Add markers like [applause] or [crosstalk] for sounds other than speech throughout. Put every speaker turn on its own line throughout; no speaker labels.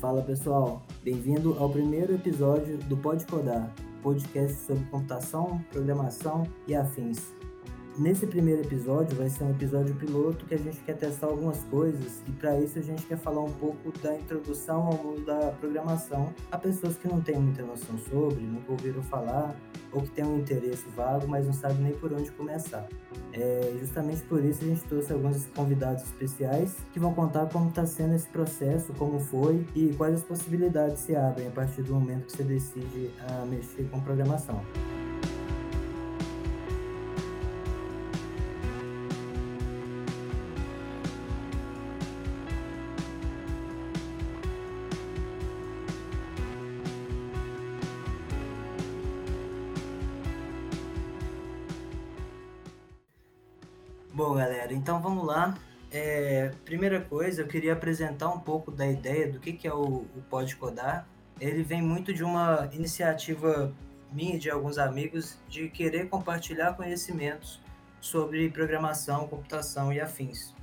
Fala pessoal, bem-vindo ao primeiro episódio do Pode Codar, podcast sobre computação, programação e afins. Nesse primeiro episódio vai ser um episódio piloto que a gente quer testar algumas coisas e para isso a gente quer falar um pouco da introdução ao mundo da programação a pessoas que não têm muita noção sobre, nunca ouviram falar ou que têm um interesse vago, mas não sabem nem por onde começar. É, justamente por isso a gente trouxe alguns convidados especiais que vão contar como está sendo esse processo, como foi e quais as possibilidades se abrem a partir do momento que você decide a ah, mexer com programação. Lá. É, primeira coisa, eu queria apresentar um pouco da ideia do que, que é o, o Pode Codar. Ele vem muito de uma iniciativa minha e de alguns amigos de querer compartilhar conhecimentos sobre programação, computação e afins.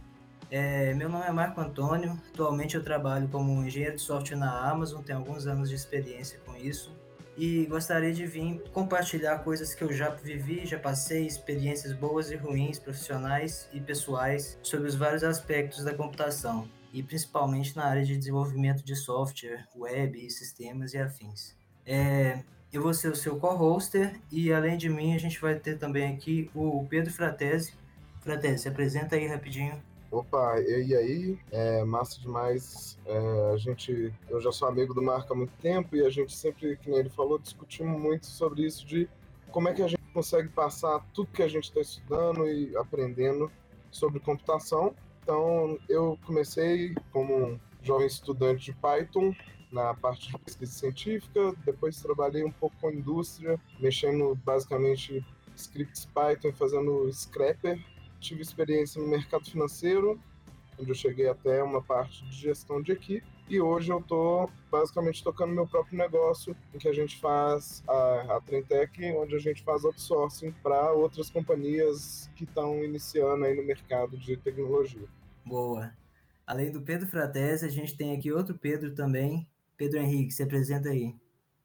É, meu nome é Marco Antônio, atualmente eu trabalho como engenheiro de software na Amazon, tenho alguns anos de experiência com isso e gostaria de vir compartilhar coisas que eu já vivi, já passei, experiências boas e ruins, profissionais e pessoais, sobre os vários aspectos da computação e principalmente na área de desenvolvimento de software, web, sistemas e afins. É, eu vou ser o seu co-hoster e além de mim a gente vai ter também aqui o Pedro Fratesi. Fratesi, se apresenta aí rapidinho.
Opa, e aí? É massa demais. É, a gente, eu já sou amigo do Marco há muito tempo e a gente sempre, que ele falou, discutimos muito sobre isso de como é que a gente consegue passar tudo que a gente está estudando e aprendendo sobre computação. Então, eu comecei como um jovem estudante de Python na parte de pesquisa científica, depois trabalhei um pouco com indústria, mexendo basicamente scripts Python, fazendo scrapper tive experiência no mercado financeiro, onde eu cheguei até uma parte de gestão de equipe. E hoje eu estou basicamente tocando meu próprio negócio, em que a gente faz a, a Trentec, onde a gente faz outsourcing para outras companhias que estão iniciando aí no mercado de tecnologia.
Boa. Além do Pedro Fratese, a gente tem aqui outro Pedro também. Pedro Henrique, se apresenta aí.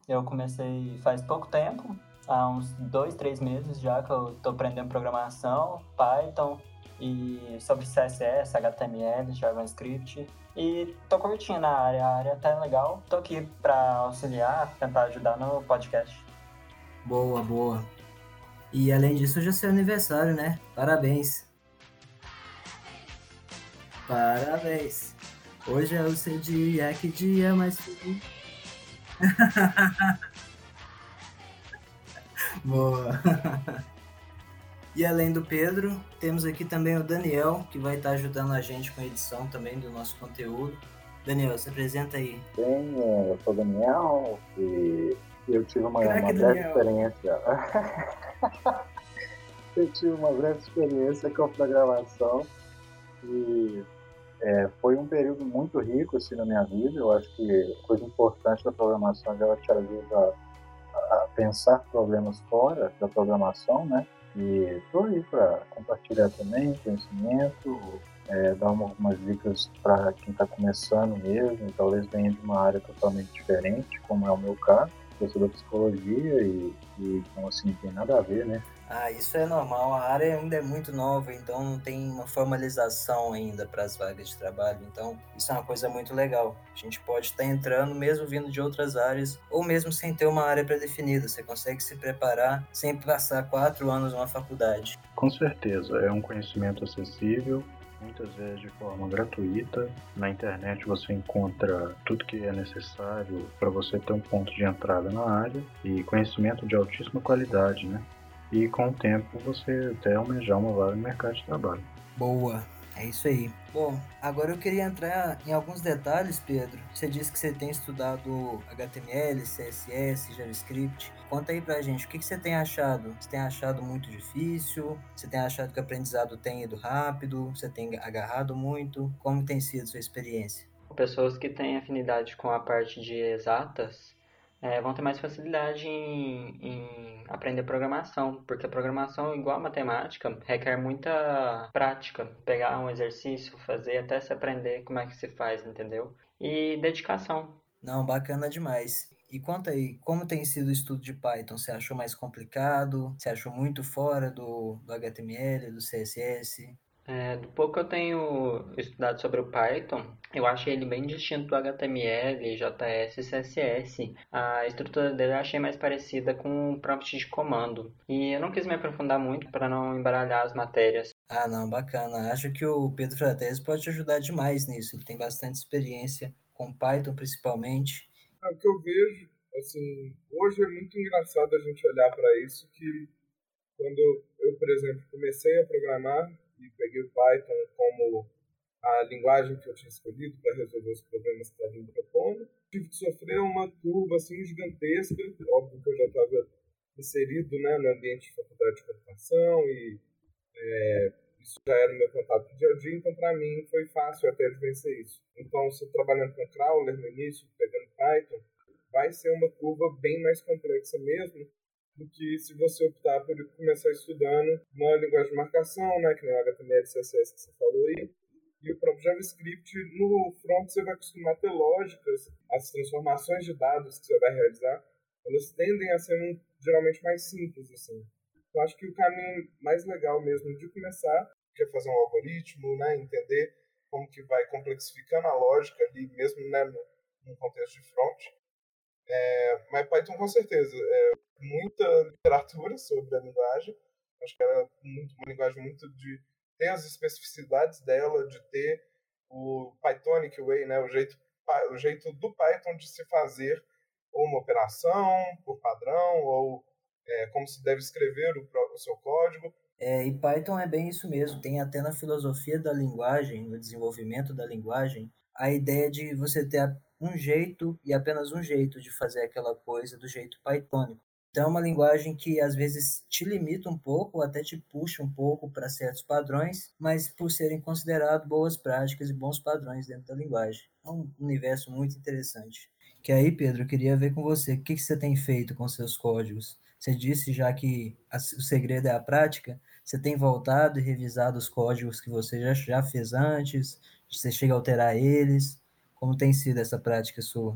Eu comecei faz pouco tempo, há uns dois, três meses já que eu estou aprendendo programação, Python e sobre CSS, HTML, JavaScript. E tô curtindo a área, a área tá legal. Tô aqui para auxiliar, tentar ajudar no podcast.
Boa, boa. E além disso, hoje é seu aniversário, né? Parabéns. Parabéns. Hoje é o seu dia, que dia mais feliz. [laughs] Boa. [laughs] e além do Pedro, temos aqui também o Daniel, que vai estar ajudando a gente com a edição também do nosso conteúdo. Daniel, se apresenta aí.
Bem, é, eu sou o Daniel e eu tive uma, uma breve experiência. [laughs] eu tive uma breve experiência com a programação e é, foi um período muito rico assim, na minha vida. Eu acho que coisa importante da programação é que ela te ajuda a pensar problemas fora da programação, né? E estou aí para compartilhar também conhecimento, é, dar uma, algumas dicas para quem está começando mesmo, talvez venha de uma área totalmente diferente, como é o meu caso. Eu sou da psicologia e, e então, assim, tem nada a ver, né?
Ah, isso é normal. A área ainda é muito nova, então não tem uma formalização ainda para as vagas de trabalho. Então, isso é uma coisa muito legal. A gente pode estar entrando mesmo vindo de outras áreas, ou mesmo sem ter uma área pré-definida. Você consegue se preparar sem passar quatro anos numa faculdade.
Com certeza, é um conhecimento acessível. Muitas vezes de forma gratuita. Na internet você encontra tudo que é necessário para você ter um ponto de entrada na área e conhecimento de altíssima qualidade, né? E com o tempo você até almejar uma vaga no mercado de trabalho.
Boa, é isso aí. Bom, agora eu queria entrar em alguns detalhes, Pedro. Você disse que você tem estudado HTML, CSS, JavaScript. Conta aí pra gente, o que, que você tem achado? Você tem achado muito difícil? Você tem achado que o aprendizado tem ido rápido? Você tem agarrado muito? Como tem sido a sua experiência?
Pessoas que têm afinidade com a parte de exatas é, vão ter mais facilidade em, em, aprender programação, porque a programação, igual a matemática, requer muita prática. Pegar um exercício, fazer até se aprender como é que se faz, entendeu? E dedicação.
Não, bacana demais. E conta aí, como tem sido o estudo de Python? Você achou mais complicado? Você achou muito fora do, do HTML, do CSS?
É, do pouco que eu tenho estudado sobre o Python, eu achei ele bem distinto do HTML, JS e CSS. A estrutura dele eu achei mais parecida com o prompt de comando. E eu não quis me aprofundar muito para não embaralhar as matérias.
Ah, não, bacana. Acho que o Pedro Fratese pode te ajudar demais nisso. Ele tem bastante experiência com Python, principalmente.
É, o que eu vejo, assim, hoje é muito engraçado a gente olhar para isso, que quando eu, por exemplo, comecei a programar, e peguei o Python como a linguagem que eu tinha escolhido para resolver os problemas que estavam me propondo. Tive que sofrer uma curva assim gigantesca, óbvio que eu já estava inserido né, no ambiente de faculdade de computação e é, isso já era o meu contato dia a dia, então para mim foi fácil até de vencer isso. Então, se trabalhando com crawler no início, pegando Python, vai ser uma curva bem mais complexa mesmo, do que se você optar por começar estudando uma linguagem de marcação, né, que nem HTML, CSS que você falou aí, e o próprio JavaScript. No front você vai acostumar a ter lógicas, as transformações de dados que você vai realizar, elas tendem a ser um, geralmente mais simples, assim. Eu acho que o caminho mais legal mesmo de começar é fazer um algoritmo, né, entender como que vai complexificando a lógica ali, mesmo né, no, no contexto de front. É, mas Python com certeza. É, muita literatura sobre a linguagem. Acho que era muito, uma linguagem muito de ter as especificidades dela, de ter o Pythonic way, né, o jeito o jeito do Python de se fazer uma operação por padrão ou é, como se deve escrever o, próprio, o seu código.
É, e Python é bem isso mesmo. Tem até na filosofia da linguagem, no desenvolvimento da linguagem, a ideia de você ter um jeito e apenas um jeito de fazer aquela coisa do jeito pythonico. Então, é uma linguagem que às vezes te limita um pouco, ou até te puxa um pouco para certos padrões, mas por serem considerados boas práticas e bons padrões dentro da linguagem. É um universo muito interessante. Que aí, Pedro, eu queria ver com você, o que, que você tem feito com seus códigos? Você disse já que a, o segredo é a prática, você tem voltado e revisado os códigos que você já, já fez antes? Você chega a alterar eles? Como tem sido essa prática sua?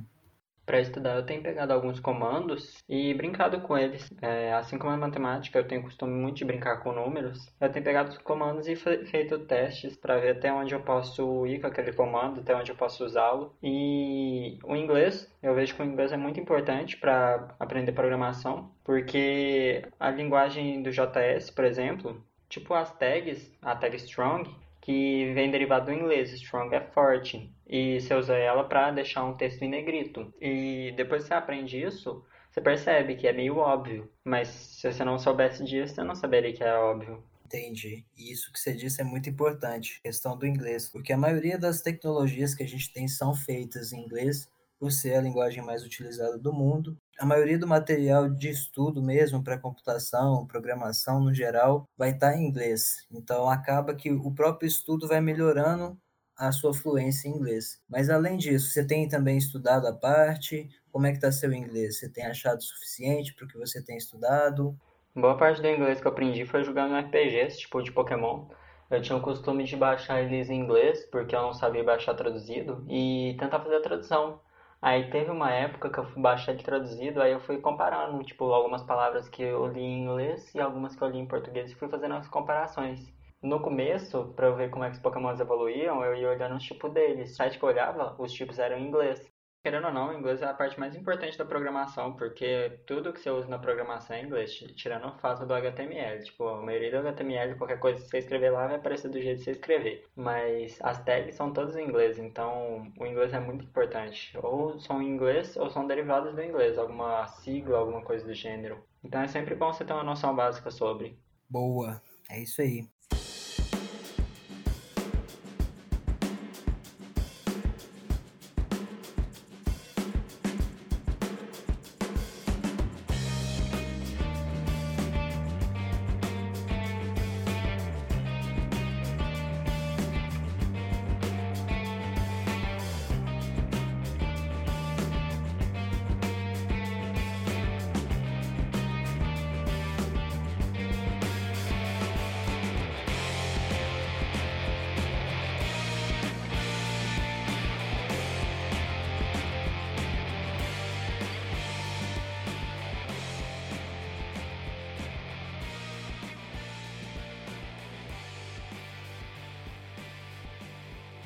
Para estudar, eu tenho pegado alguns comandos e brincado com eles. É, assim como a matemática, eu tenho costume muito de brincar com números. Eu tenho pegado os comandos e feito testes para ver até onde eu posso ir com aquele comando, até onde eu posso usá-lo. E o inglês, eu vejo que o inglês é muito importante para aprender programação, porque a linguagem do JS, por exemplo, tipo as tags, a tag strong, que vem derivado do inglês, strong é forte, e você usa ela para deixar um texto em negrito. E depois que você aprende isso, você percebe que é meio óbvio, mas se você não soubesse disso, você não saberia que é óbvio.
Entendi. E isso que você disse é muito importante, questão do inglês, porque a maioria das tecnologias que a gente tem são feitas em inglês, por ser a linguagem mais utilizada do mundo. A maioria do material de estudo mesmo para computação, programação no geral, vai estar em inglês. Então acaba que o próprio estudo vai melhorando a sua fluência em inglês. Mas além disso, você tem também estudado a parte? Como é que está seu inglês? Você tem achado suficiente para o que você tem estudado?
Boa parte do inglês que eu aprendi foi jogando RPGs, tipo de Pokémon. Eu tinha o costume de baixar eles em inglês, porque eu não sabia baixar traduzido, e tentar fazer a tradução. Aí teve uma época que eu baixar ele traduzido, aí eu fui comparando, tipo, algumas palavras que eu li em inglês e algumas que eu li em português e fui fazendo as comparações. No começo, para eu ver como é que os pokémons evoluíam, eu ia olhando os tipos deles. O site que eu olhava, os tipos eram em inglês. Querendo ou não, o inglês é a parte mais importante da programação, porque tudo que você usa na programação é inglês, tirando o fato do HTML. Tipo, a maioria do HTML, qualquer coisa que você escrever lá vai aparecer do jeito que você escrever. Mas as tags são todas em inglês, então o inglês é muito importante. Ou são em inglês ou são derivados do inglês, alguma sigla, alguma coisa do gênero. Então é sempre bom você ter uma noção básica sobre.
Boa, é isso aí.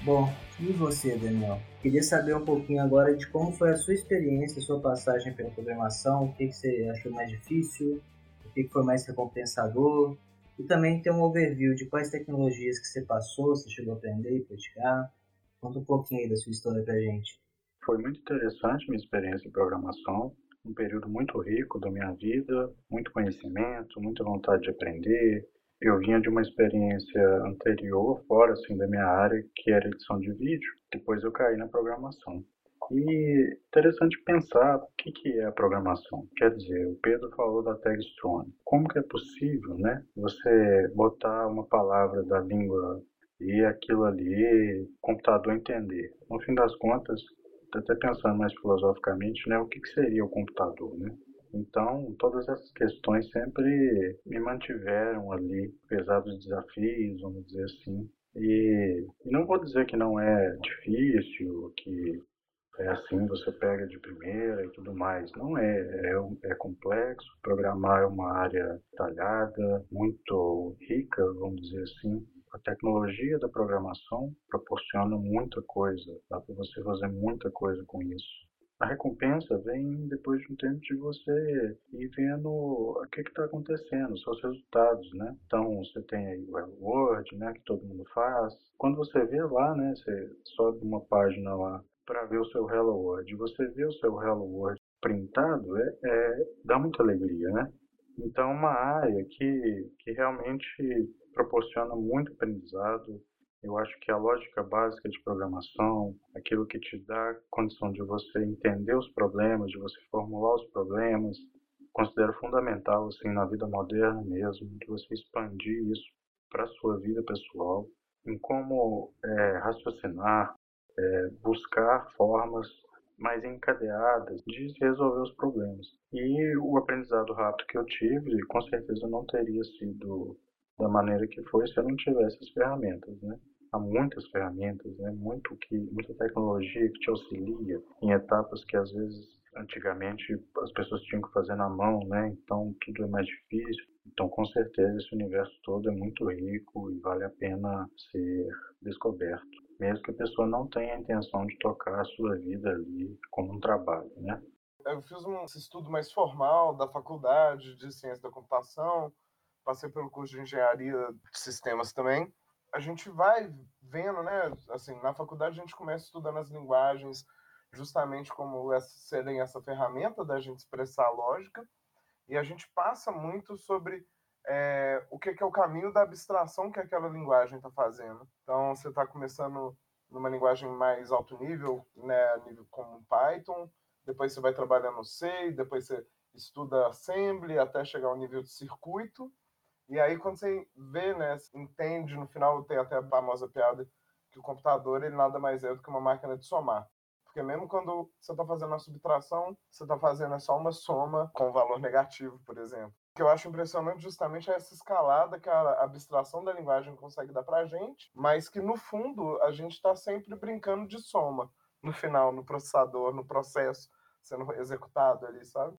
Bom, e você, Daniel? Queria saber um pouquinho agora de como foi a sua experiência, sua passagem pela programação, o que, que você achou mais difícil, o que, que foi mais recompensador, e também ter um overview de quais tecnologias que você passou, você chegou a aprender e praticar. Conta um pouquinho aí da sua história pra gente.
Foi muito interessante minha experiência em programação, um período muito rico da minha vida, muito conhecimento, muita vontade de aprender, eu vinha de uma experiência anterior, fora assim da minha área, que era edição de vídeo. Depois eu caí na programação. E interessante pensar o que, que é a programação. Quer dizer, o Pedro falou da tag strong. Como que é possível, né? Você botar uma palavra da língua e aquilo ali, computador entender. No fim das contas, até pensando mais filosoficamente, né, o que, que seria o computador, né? Então, todas essas questões sempre me mantiveram ali, apesar dos desafios, vamos dizer assim. E, e não vou dizer que não é difícil, que é assim, você pega de primeira e tudo mais. Não é, é, é complexo. Programar é uma área detalhada, muito rica, vamos dizer assim. A tecnologia da programação proporciona muita coisa, dá para você fazer muita coisa com isso. A recompensa vem depois de um tempo de você ir vendo o que está acontecendo, os seus resultados, né? Então, você tem aí o World, né, que todo mundo faz. Quando você vê lá, né, você sobe uma página lá para ver o seu Hello World, você vê o seu Hello World printado, é, é, dá muita alegria, né? Então, uma área que, que realmente proporciona muito aprendizado, eu acho que a lógica básica de programação, aquilo que te dá condição de você entender os problemas, de você formular os problemas, considero fundamental assim na vida moderna mesmo, de você expandir isso para a sua vida pessoal, em como é, raciocinar, é, buscar formas mais encadeadas de resolver os problemas. E o aprendizado rápido que eu tive, com certeza não teria sido da maneira que foi se eu não tivesse as ferramentas, né? Há muitas ferramentas, né? Muito que, muita tecnologia que te auxilia em etapas que às vezes antigamente as pessoas tinham que fazer na mão, né? Então tudo é mais difícil. Então com certeza esse universo todo é muito rico e vale a pena ser descoberto, mesmo que a pessoa não tenha a intenção de tocar a sua vida ali como um trabalho, né?
Eu fiz um estudo mais formal da faculdade de ciência da computação, passei pelo curso de engenharia de sistemas também a gente vai vendo, né? Assim, na faculdade a gente começa estudando as linguagens justamente como essa, serem essa ferramenta da gente expressar a lógica, e a gente passa muito sobre é, o que, que, é o caminho da abstração que aquela linguagem está fazendo. Então, você está começando numa linguagem mais alto nível, né, nível como Python, depois você vai trabalhando no C, depois você estuda Assembly até chegar ao nível de circuito, e aí, quando você vê, né, entende, no final tem até a famosa piada que o computador ele nada mais é do que uma máquina de somar. Porque mesmo quando você está fazendo a subtração, você está fazendo só uma soma com valor negativo, por exemplo. O que eu acho impressionante justamente é essa escalada que a abstração da linguagem consegue dar para a gente, mas que no fundo a gente está sempre brincando de soma no final, no processador, no processo sendo executado ali, sabe?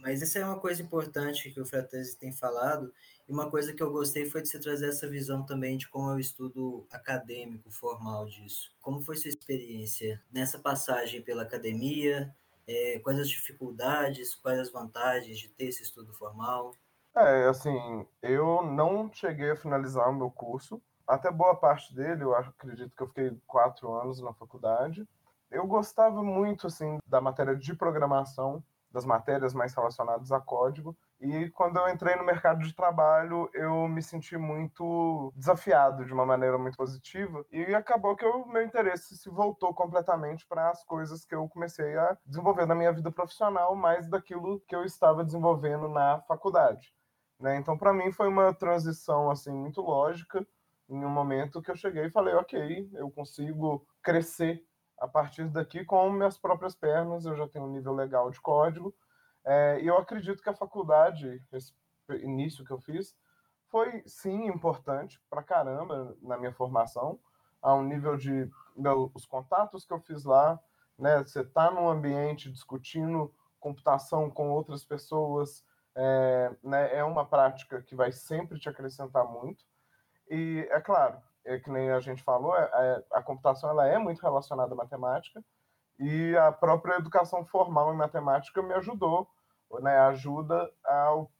Mas essa é uma coisa importante que o Fratese tem falado, e uma coisa que eu gostei foi de você trazer essa visão também de como é o estudo acadêmico, formal disso. Como foi sua experiência nessa passagem pela academia? É, quais as dificuldades, quais as vantagens de ter esse estudo formal?
É, assim, eu não cheguei a finalizar o meu curso. Até boa parte dele, eu acredito que eu fiquei quatro anos na faculdade. Eu gostava muito, assim, da matéria de programação, das matérias mais relacionadas a código. E quando eu entrei no mercado de trabalho, eu me senti muito desafiado de uma maneira muito positiva. E acabou que o meu interesse se voltou completamente para as coisas que eu comecei a desenvolver na minha vida profissional, mais daquilo que eu estava desenvolvendo na faculdade. Né? Então, para mim, foi uma transição assim muito lógica em um momento que eu cheguei e falei, ok, eu consigo crescer a partir daqui com minhas próprias pernas, eu já tenho um nível legal de código, é, e eu acredito que a faculdade, esse início que eu fiz, foi sim importante para caramba na minha formação, a um nível de meu, os contatos que eu fiz lá, né, você está num ambiente discutindo computação com outras pessoas, é, né, é uma prática que vai sempre te acrescentar muito. E é claro, é que nem a gente falou, é, é, a computação ela é muito relacionada à matemática e a própria educação formal em matemática me ajudou, né, ajuda ao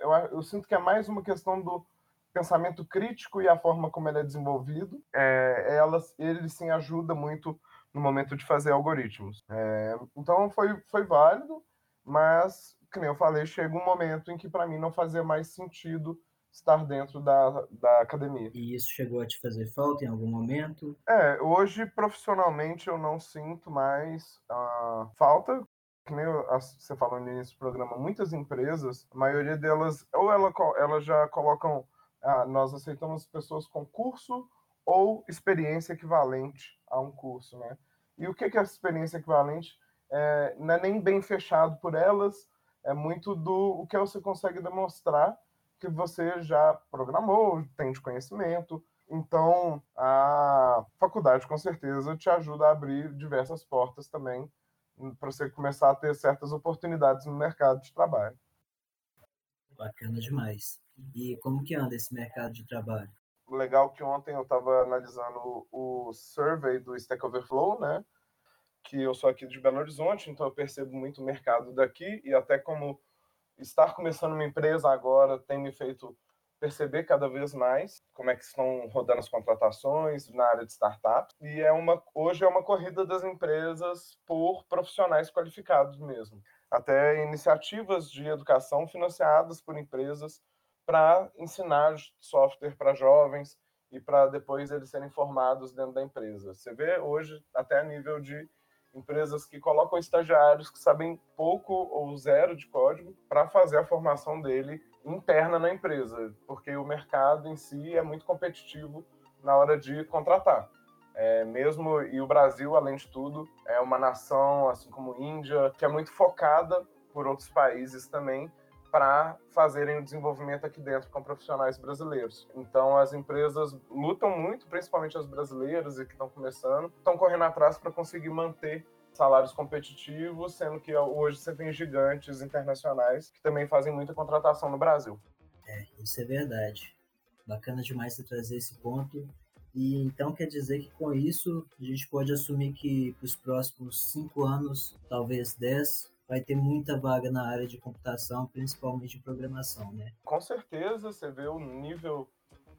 eu, eu sinto que é mais uma questão do pensamento crítico e a forma como ele é desenvolvido, é, ela, ele sim ajuda muito no momento de fazer algoritmos. É, então foi, foi válido, mas, como eu falei, chega um momento em que para mim não fazia mais sentido estar dentro da, da academia.
E isso chegou a te fazer falta em algum momento?
É, hoje profissionalmente eu não sinto mais uh, falta. Que nem você falou no início do programa, muitas empresas, a maioria delas, ou ela, elas já colocam, ah, nós aceitamos pessoas com curso ou experiência equivalente a um curso, né? E o que é experiência equivalente? É, não é nem bem fechado por elas, é muito do o que você consegue demonstrar que você já programou, tem de conhecimento. Então, a faculdade com certeza te ajuda a abrir diversas portas também para você começar a ter certas oportunidades no mercado de trabalho.
Bacana demais. E como que anda esse mercado de trabalho?
Legal que ontem eu estava analisando o survey do Stack Overflow, né? Que eu sou aqui de Belo Horizonte, então eu percebo muito o mercado daqui e até como estar começando uma empresa agora tem me feito perceber cada vez mais como é que estão rodando as contratações na área de startups. E é uma hoje é uma corrida das empresas por profissionais qualificados mesmo. Até iniciativas de educação financiadas por empresas para ensinar software para jovens e para depois eles serem formados dentro da empresa. Você vê hoje até a nível de empresas que colocam estagiários que sabem pouco ou zero de código para fazer a formação dele interna na empresa, porque o mercado em si é muito competitivo na hora de contratar. É, mesmo e o Brasil, além de tudo, é uma nação, assim como Índia, que é muito focada por outros países também para fazerem o desenvolvimento aqui dentro com profissionais brasileiros. Então, as empresas lutam muito, principalmente as brasileiras e que estão começando, estão correndo atrás para conseguir manter salários competitivos, sendo que hoje você tem gigantes internacionais que também fazem muita contratação no Brasil.
É, isso é verdade. Bacana demais você trazer esse ponto. E então quer dizer que com isso a gente pode assumir que para os próximos cinco anos, talvez dez, vai ter muita vaga na área de computação, principalmente de programação, né?
Com certeza, você vê o nível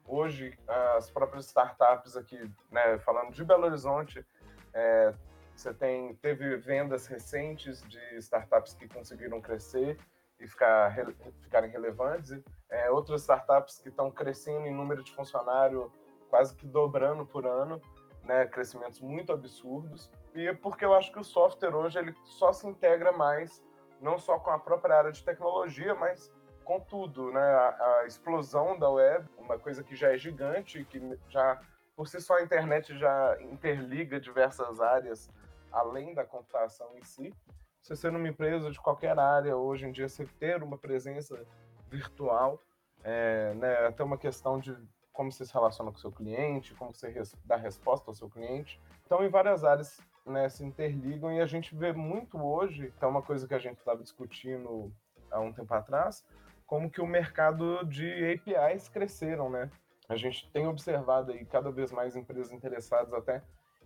hoje, as próprias startups aqui, né, falando de Belo Horizonte, é, você tem, teve vendas recentes de startups que conseguiram crescer e ficar, ficarem relevantes, é, outras startups que estão crescendo em número de funcionário quase que dobrando por ano, né, crescimentos muito absurdos. E é porque eu acho que o software hoje ele só se integra mais, não só com a própria área de tecnologia, mas com tudo, né? A, a explosão da web, uma coisa que já é gigante, que já por si só a internet já interliga diversas áreas além da computação em si. Você sendo uma empresa de qualquer área hoje em dia, você ter uma presença virtual, é, né, até uma questão de como você se relaciona com o seu cliente, como você dá resposta ao seu cliente. Então, em várias áreas né, se interligam e a gente vê muito hoje, é uma coisa que a gente estava discutindo há um tempo atrás, como que o mercado de APIs cresceram, né? A gente tem observado aí cada vez mais empresas interessadas até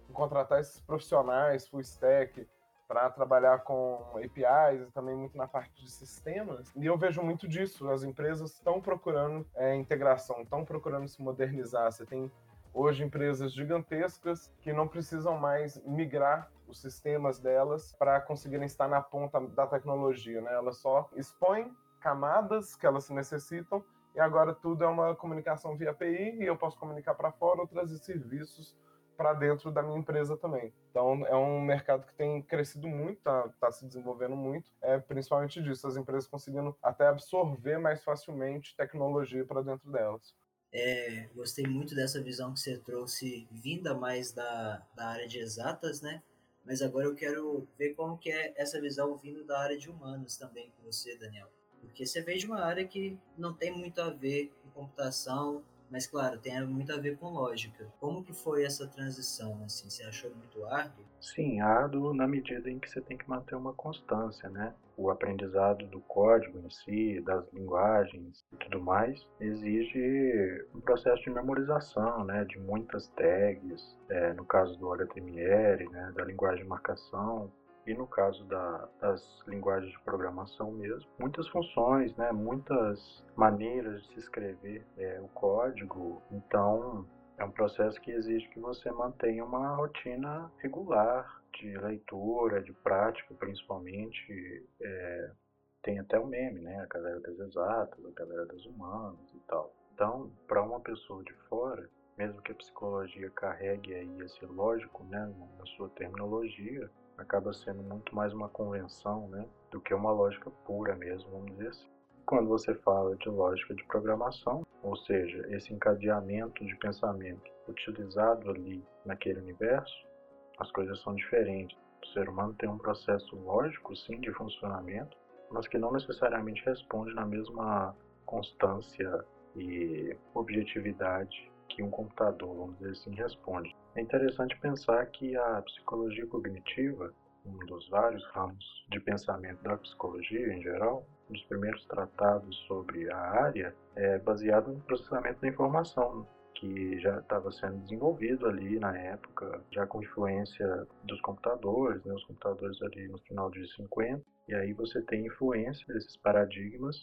em contratar esses profissionais full stack para trabalhar com APIs e também muito na parte de sistemas. E eu vejo muito disso. As empresas estão procurando é, integração, estão procurando se modernizar. Você tem hoje empresas gigantescas que não precisam mais migrar os sistemas delas para conseguirem estar na ponta da tecnologia, né? Elas só expõem camadas que elas necessitam e agora tudo é uma comunicação via API e eu posso comunicar para fora ou trazer serviços para dentro da minha empresa também. Então é um mercado que tem crescido muito, está tá se desenvolvendo muito, é principalmente disso, as empresas conseguindo até absorver mais facilmente tecnologia para dentro delas.
É, gostei muito dessa visão que você trouxe, vinda mais da, da área de exatas, né? Mas agora eu quero ver como que é essa visão vindo da área de humanos também com você, Daniel. Porque você veio de uma área que não tem muito a ver com computação, mas claro, tem muito a ver com lógica. Como que foi essa transição, assim? Você achou muito árduo?
Sim, árduo na medida em que você tem que manter uma constância, né? O aprendizado do código em si, das linguagens e tudo mais, exige um processo de memorização, né? De muitas tags, é, no caso do HTML, né? Da linguagem de marcação, e no caso da, das linguagens de programação mesmo, muitas funções, né, muitas maneiras de se escrever é, o código. Então, é um processo que exige que você mantenha uma rotina regular de leitura, de prática, principalmente. É, tem até o meme, né? A galera das exatas, a galera das humanas e tal. Então, para uma pessoa de fora, mesmo que a psicologia carregue aí esse lógico, né, na sua terminologia, acaba sendo muito mais uma convenção, né, do que uma lógica pura mesmo, vamos dizer assim. Quando você fala de lógica de programação, ou seja, esse encadeamento de pensamento utilizado ali naquele universo, as coisas são diferentes. O ser humano tem um processo lógico, sim, de funcionamento, mas que não necessariamente responde na mesma constância e objetividade que um computador, vamos dizer assim, responde. É interessante pensar que a psicologia cognitiva, um dos vários ramos de pensamento da psicologia em geral, um dos primeiros tratados sobre a área, é baseado no processamento da informação, que já estava sendo desenvolvido ali na época, já com influência dos computadores, né, os computadores ali no final de 50, e aí você tem influência desses paradigmas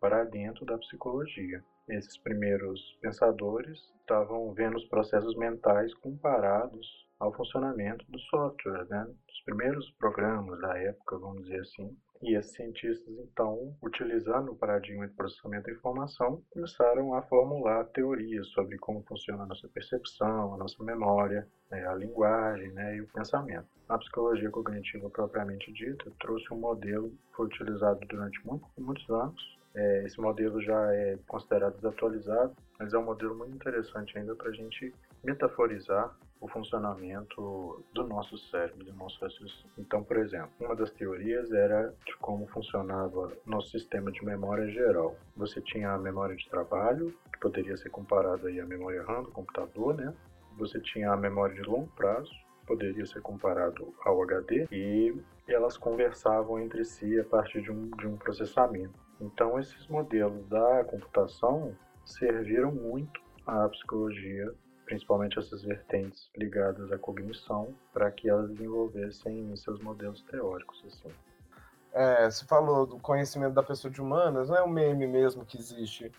para dentro da psicologia. Esses primeiros pensadores estavam vendo os processos mentais comparados ao funcionamento do software, né? Os primeiros programas da época, vamos dizer assim. E esses cientistas, então, utilizando o paradigma de processamento da informação, começaram a formular teorias sobre como funciona a nossa percepção, a nossa memória, né? a linguagem né? e o pensamento. A psicologia cognitiva propriamente dita trouxe um modelo que foi utilizado durante muito, muitos anos é, esse modelo já é considerado desatualizado, mas é um modelo muito interessante ainda para a gente metaforizar o funcionamento do nosso cérebro, do nosso raciocínio. Então, por exemplo, uma das teorias era de como funcionava nosso sistema de memória geral. Você tinha a memória de trabalho, que poderia ser comparada aí à memória RAM do computador, né? Você tinha a memória de longo prazo, poderia ser comparado ao HD, e elas conversavam entre si a partir de um, de um processamento. Então, esses modelos da computação serviram muito à psicologia, principalmente essas vertentes ligadas à cognição, para que elas desenvolvessem seus modelos teóricos. Assim.
É, você falou do conhecimento da pessoa de humanas, não é um meme mesmo que existe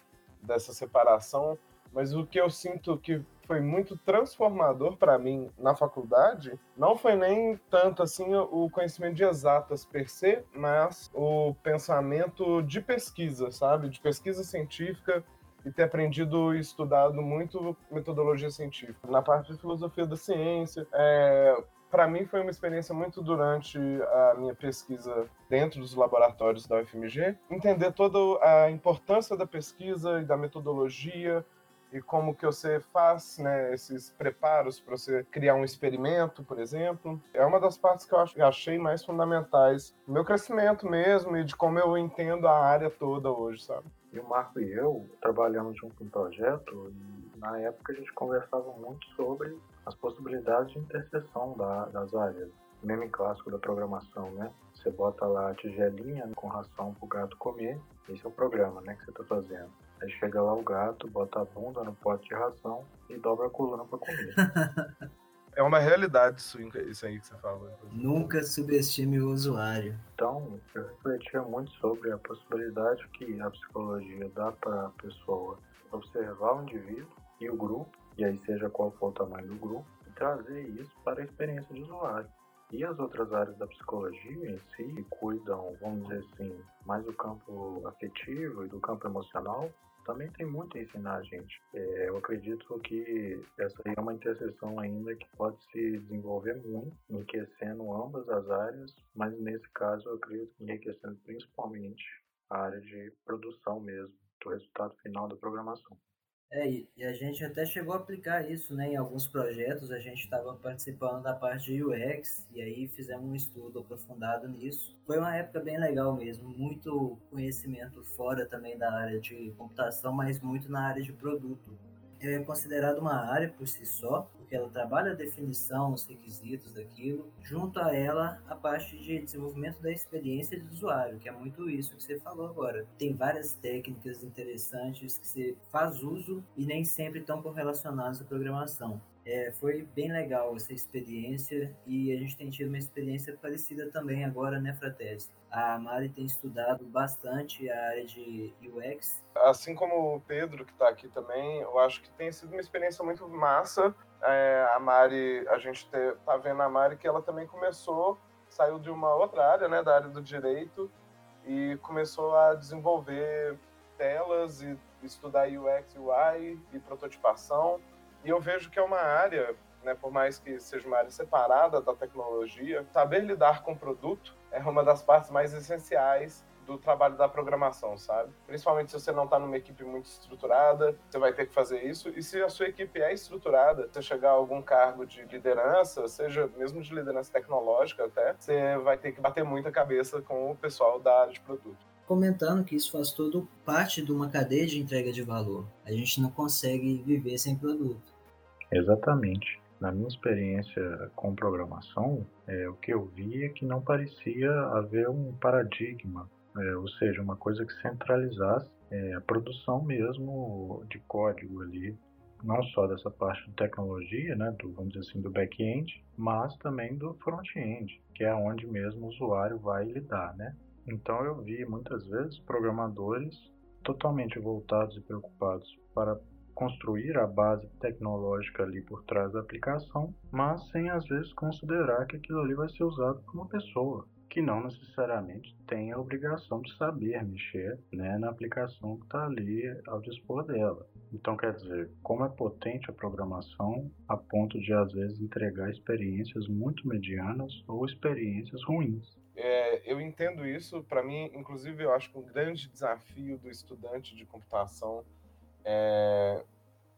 dessa separação, mas o que eu sinto que foi muito transformador para mim na faculdade não foi nem tanto assim o conhecimento de exatas per se, mas o pensamento de pesquisa, sabe? De pesquisa científica e ter aprendido e estudado muito metodologia científica. Na parte de filosofia da ciência, é, para mim foi uma experiência muito durante a minha pesquisa dentro dos laboratórios da UFMG, entender toda a importância da pesquisa e da metodologia, e como que você faz né, esses preparos para você criar um experimento, por exemplo. É uma das partes que eu acho, achei mais fundamentais no meu crescimento mesmo e de como eu entendo a área toda hoje, sabe?
E o Marco e eu trabalhamos junto um projeto e na época a gente conversava muito sobre as possibilidades de interseção da, das áreas. Meme clássico da programação, né? Você bota lá a tigelinha com ração para o gato comer, esse é o programa né, que você está fazendo. Aí chega lá o gato, bota a bunda no pote de ração e dobra a coluna pra comer. [laughs]
é uma realidade isso, isso aí que você falou.
Nunca subestime o usuário.
Então, eu refletia muito sobre a possibilidade que a psicologia dá para a pessoa observar o indivíduo e o grupo, e aí seja qual for o tamanho do grupo, e trazer isso para a experiência de usuário. E as outras áreas da psicologia em si cuidam, vamos dizer assim, mais do campo afetivo e do campo emocional, também tem muito a ensinar a gente. É, eu acredito que essa é uma interseção ainda que pode se desenvolver muito, enriquecendo ambas as áreas, mas nesse caso eu acredito que enriquecendo principalmente a área de produção mesmo, do resultado final da programação.
É, e a gente até chegou a aplicar isso né, em alguns projetos, a gente estava participando da parte de UX e aí fizemos um estudo aprofundado nisso. Foi uma época bem legal mesmo, muito conhecimento fora também da área de computação, mas muito na área de produto. É considerada uma área por si só, porque ela trabalha a definição, os requisitos daquilo, junto a ela a parte de desenvolvimento da experiência do usuário, que é muito isso que você falou agora. Tem várias técnicas interessantes que você faz uso e nem sempre estão correlacionadas à programação. É, foi bem legal essa experiência e a gente tem tido uma experiência parecida também agora, né, Fratese? A Mari tem estudado bastante a área de UX.
Assim como o Pedro, que está aqui também, eu acho que tem sido uma experiência muito massa. É, a Mari, a gente está vendo a Mari que ela também começou, saiu de uma outra área, né, da área do direito, e começou a desenvolver telas e estudar UX, UI e prototipação e eu vejo que é uma área, né, por mais que seja uma área separada da tecnologia, saber lidar com o produto é uma das partes mais essenciais do trabalho da programação, sabe? Principalmente se você não está numa equipe muito estruturada, você vai ter que fazer isso. E se a sua equipe é estruturada, você chegar a algum cargo de liderança, seja mesmo de liderança tecnológica até, você vai ter que bater muita cabeça com o pessoal da área de produto
comentando que isso faz todo parte de uma cadeia de entrega de valor. A gente não consegue viver sem produto.
Exatamente. Na minha experiência com programação, é, o que eu vi é que não parecia haver um paradigma, é, ou seja, uma coisa que centralizasse é, a produção mesmo de código ali, não só dessa parte de tecnologia, né, do, vamos dizer assim, do back-end, mas também do front-end, que é onde mesmo o usuário vai lidar, né? Então eu vi muitas vezes programadores totalmente voltados e preocupados para construir a base tecnológica ali por trás da aplicação, mas sem às vezes considerar que aquilo ali vai ser usado por uma pessoa que não necessariamente tem a obrigação de saber mexer né, na aplicação que está ali ao dispor dela. Então, quer dizer, como é potente a programação a ponto de às vezes entregar experiências muito medianas ou experiências ruins.
É, eu entendo isso. Para mim, inclusive, eu acho que um grande desafio do estudante de computação é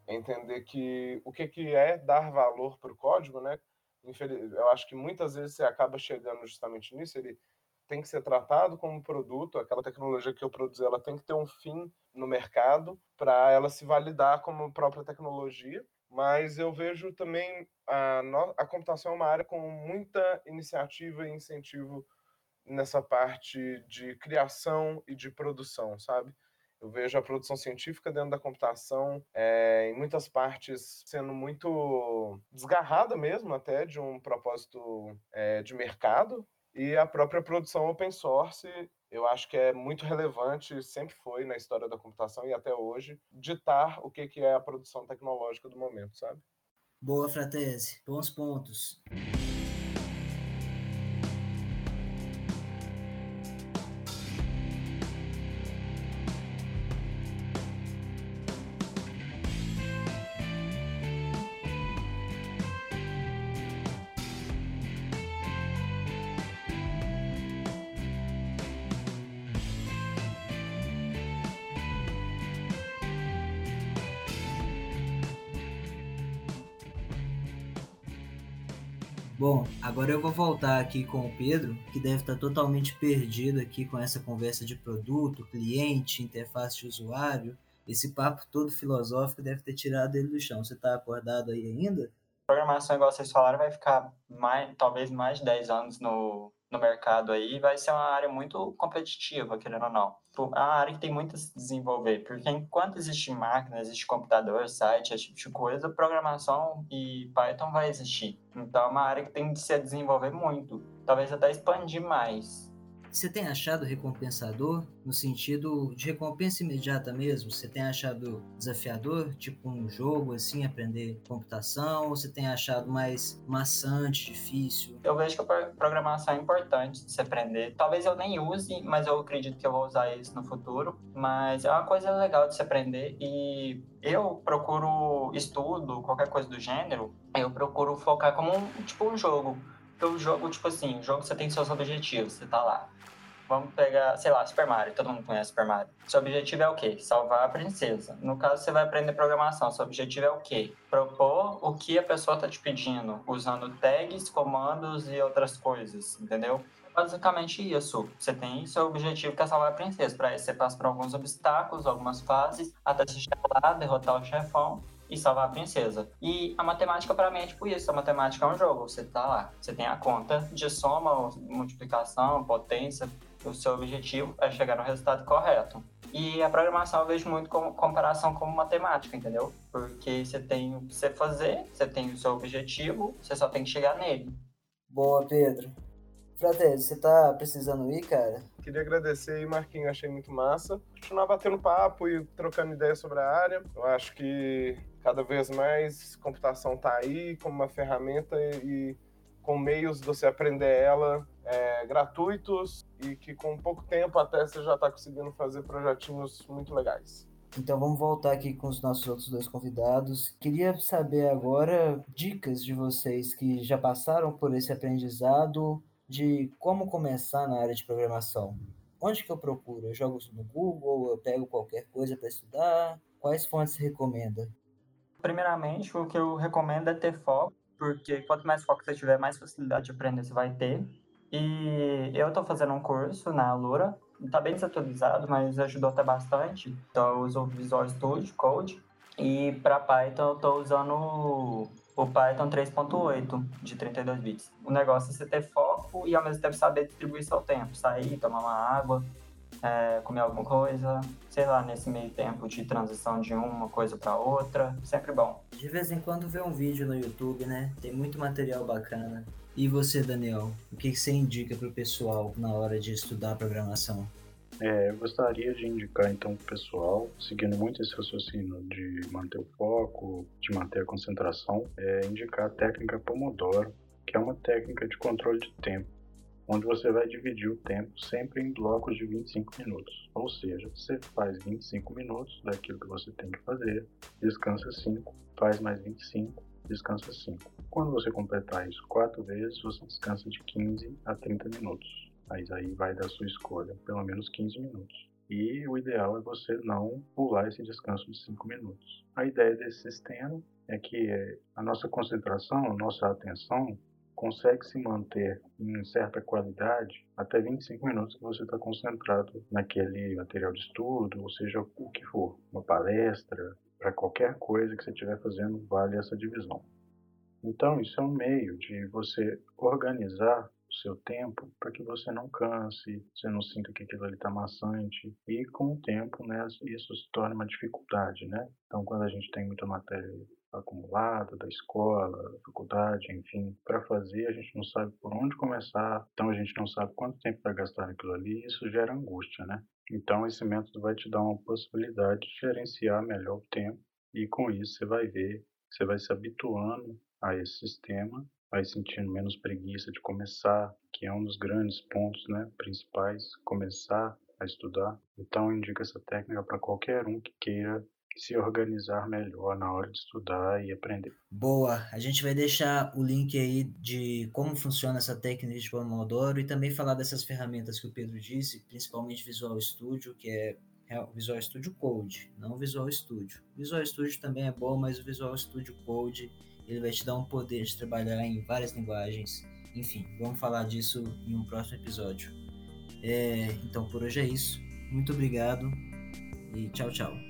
entender que o que, que é dar valor para o código, né? Eu acho que muitas vezes você acaba chegando justamente nisso. Ele tem que ser tratado como produto. Aquela tecnologia que eu produzi, ela tem que ter um fim no mercado para ela se validar como própria tecnologia. Mas eu vejo também a, a computação é uma área com muita iniciativa e incentivo nessa parte de criação e de produção, sabe? Eu vejo a produção científica dentro da computação, é, em muitas partes, sendo muito desgarrada mesmo, até de um propósito é, de mercado. E a própria produção open source, eu acho que é muito relevante, sempre foi na história da computação e até hoje, ditar o que é a produção tecnológica do momento, sabe?
Boa, Fratese. Bons pontos. Agora eu vou voltar aqui com o Pedro, que deve estar totalmente perdido aqui com essa conversa de produto, cliente, interface de usuário. Esse papo todo filosófico deve ter tirado ele do chão. Você está acordado aí ainda?
Programação, igual vocês falaram, vai ficar mais, talvez mais de 10 anos no, no mercado aí, vai ser uma área muito competitiva, querendo ou não. É uma área que tem muito a se desenvolver, porque enquanto existe máquina, existe computador, site, esse tipo de coisa, programação e Python vai existir. Então é uma área que tem de se desenvolver muito, talvez até expandir mais.
Você tem achado recompensador no sentido de recompensa imediata mesmo? Você tem achado desafiador, tipo um jogo assim, aprender computação? Ou você tem achado mais maçante, difícil?
Eu vejo que a programação é importante de se aprender. Talvez eu nem use, mas eu acredito que eu vou usar isso no futuro. Mas é uma coisa legal de se aprender e eu procuro estudo, qualquer coisa do gênero, eu procuro focar como um, tipo um jogo. Porque o jogo, tipo assim, o jogo você tem seus objetivos, você tá lá. Vamos pegar, sei lá, Super Mario, todo mundo conhece Super Mario. Seu objetivo é o quê? Salvar a princesa. No caso, você vai aprender programação. Seu objetivo é o quê? Propor o que a pessoa está te pedindo, usando tags, comandos e outras coisas, entendeu? Basicamente isso. Você tem seu objetivo que é salvar a princesa. Para isso, você passa por alguns obstáculos, algumas fases, até se chegar lá, derrotar o chefão e salvar a princesa. E a matemática para mim é tipo isso, a matemática é um jogo, você tá lá, você tem a conta de soma, multiplicação, potência, o seu objetivo é chegar no resultado correto. E a programação eu vejo muito como comparação com matemática, entendeu? Porque você tem o que você fazer, você tem o seu objetivo, você só tem que chegar nele.
Boa, Pedro. Fratelli, você tá precisando ir, cara?
Queria agradecer aí, Marquinhos, achei muito massa. Continuar batendo papo e trocando ideias sobre a área. Eu acho que cada vez mais computação tá aí como uma ferramenta e, e com meios de você aprender ela é, gratuitos e que com pouco tempo até você já está conseguindo fazer projetinhos muito legais.
Então vamos voltar aqui com os nossos outros dois convidados. Queria saber agora dicas de vocês que já passaram por esse aprendizado de como começar na área de programação. Onde que eu procuro? Eu jogo no Google, eu pego qualquer coisa para estudar? Quais fontes recomenda?
Primeiramente, o que eu recomendo é ter foco, porque quanto mais foco você tiver, mais facilidade de aprender você vai ter. E eu estou fazendo um curso na Alura, está bem desatualizado, mas ajudou até bastante. Então eu uso o Visual Studio Code. E para Python eu estou usando o Python 3.8 de 32 bits. O negócio é você ter foco e ao mesmo tempo saber distribuir seu tempo. Sair, tomar uma água, é, comer alguma coisa, sei lá, nesse meio tempo de transição de uma coisa para outra, sempre bom.
De vez em quando vê um vídeo no YouTube, né? Tem muito material bacana. E você, Daniel, o que, você indica para o pessoal na hora de estudar programação?
É, eu gostaria de indicar então para o pessoal, seguindo muito esse raciocínio de manter o foco, de manter a concentração, é indicar a técnica Pomodoro, que é uma técnica de controle de tempo, onde você vai dividir o tempo sempre em blocos de 25 minutos. Ou seja, você faz 25 minutos daquilo que você tem que fazer, descansa 5, faz mais 25, descansa 5. Quando você completar isso quatro vezes, você descansa de 15 a 30 minutos. Mas aí vai da sua escolha, pelo menos 15 minutos. E o ideal é você não pular esse descanso de 5 minutos. A ideia desse sistema é que a nossa concentração, a nossa atenção consegue se manter em certa qualidade até 25 minutos que você está concentrado naquele material de estudo, ou seja, o que for, uma palestra, para qualquer coisa que você estiver fazendo, vale essa divisão. Então, isso é um meio de você organizar o seu tempo para que você não canse, você não sinta que aquilo ali está maçante e com o tempo, né, isso se torna uma dificuldade, né? Então, quando a gente tem muita matéria acumulada da escola, da faculdade, enfim, para fazer, a gente não sabe por onde começar, então a gente não sabe quanto tempo vai gastar naquilo ali, e isso gera angústia, né? Então, esse método vai te dar uma possibilidade de gerenciar melhor o tempo e com isso você vai ver, você vai se habituando a esse sistema, vai sentindo menos preguiça de começar, que é um dos grandes pontos né, principais, começar a estudar. Então, indica essa técnica para qualquer um que queira se organizar melhor na hora de estudar e aprender.
Boa, a gente vai deixar o link aí de como funciona essa técnica de Pomodoro e também falar dessas ferramentas que o Pedro disse, principalmente Visual Studio, que é Visual Studio Code, não Visual Studio. Visual Studio também é bom, mas o Visual Studio Code ele vai te dar um poder de trabalhar em várias linguagens. Enfim, vamos falar disso em um próximo episódio. É, então por hoje é isso. Muito obrigado e tchau, tchau.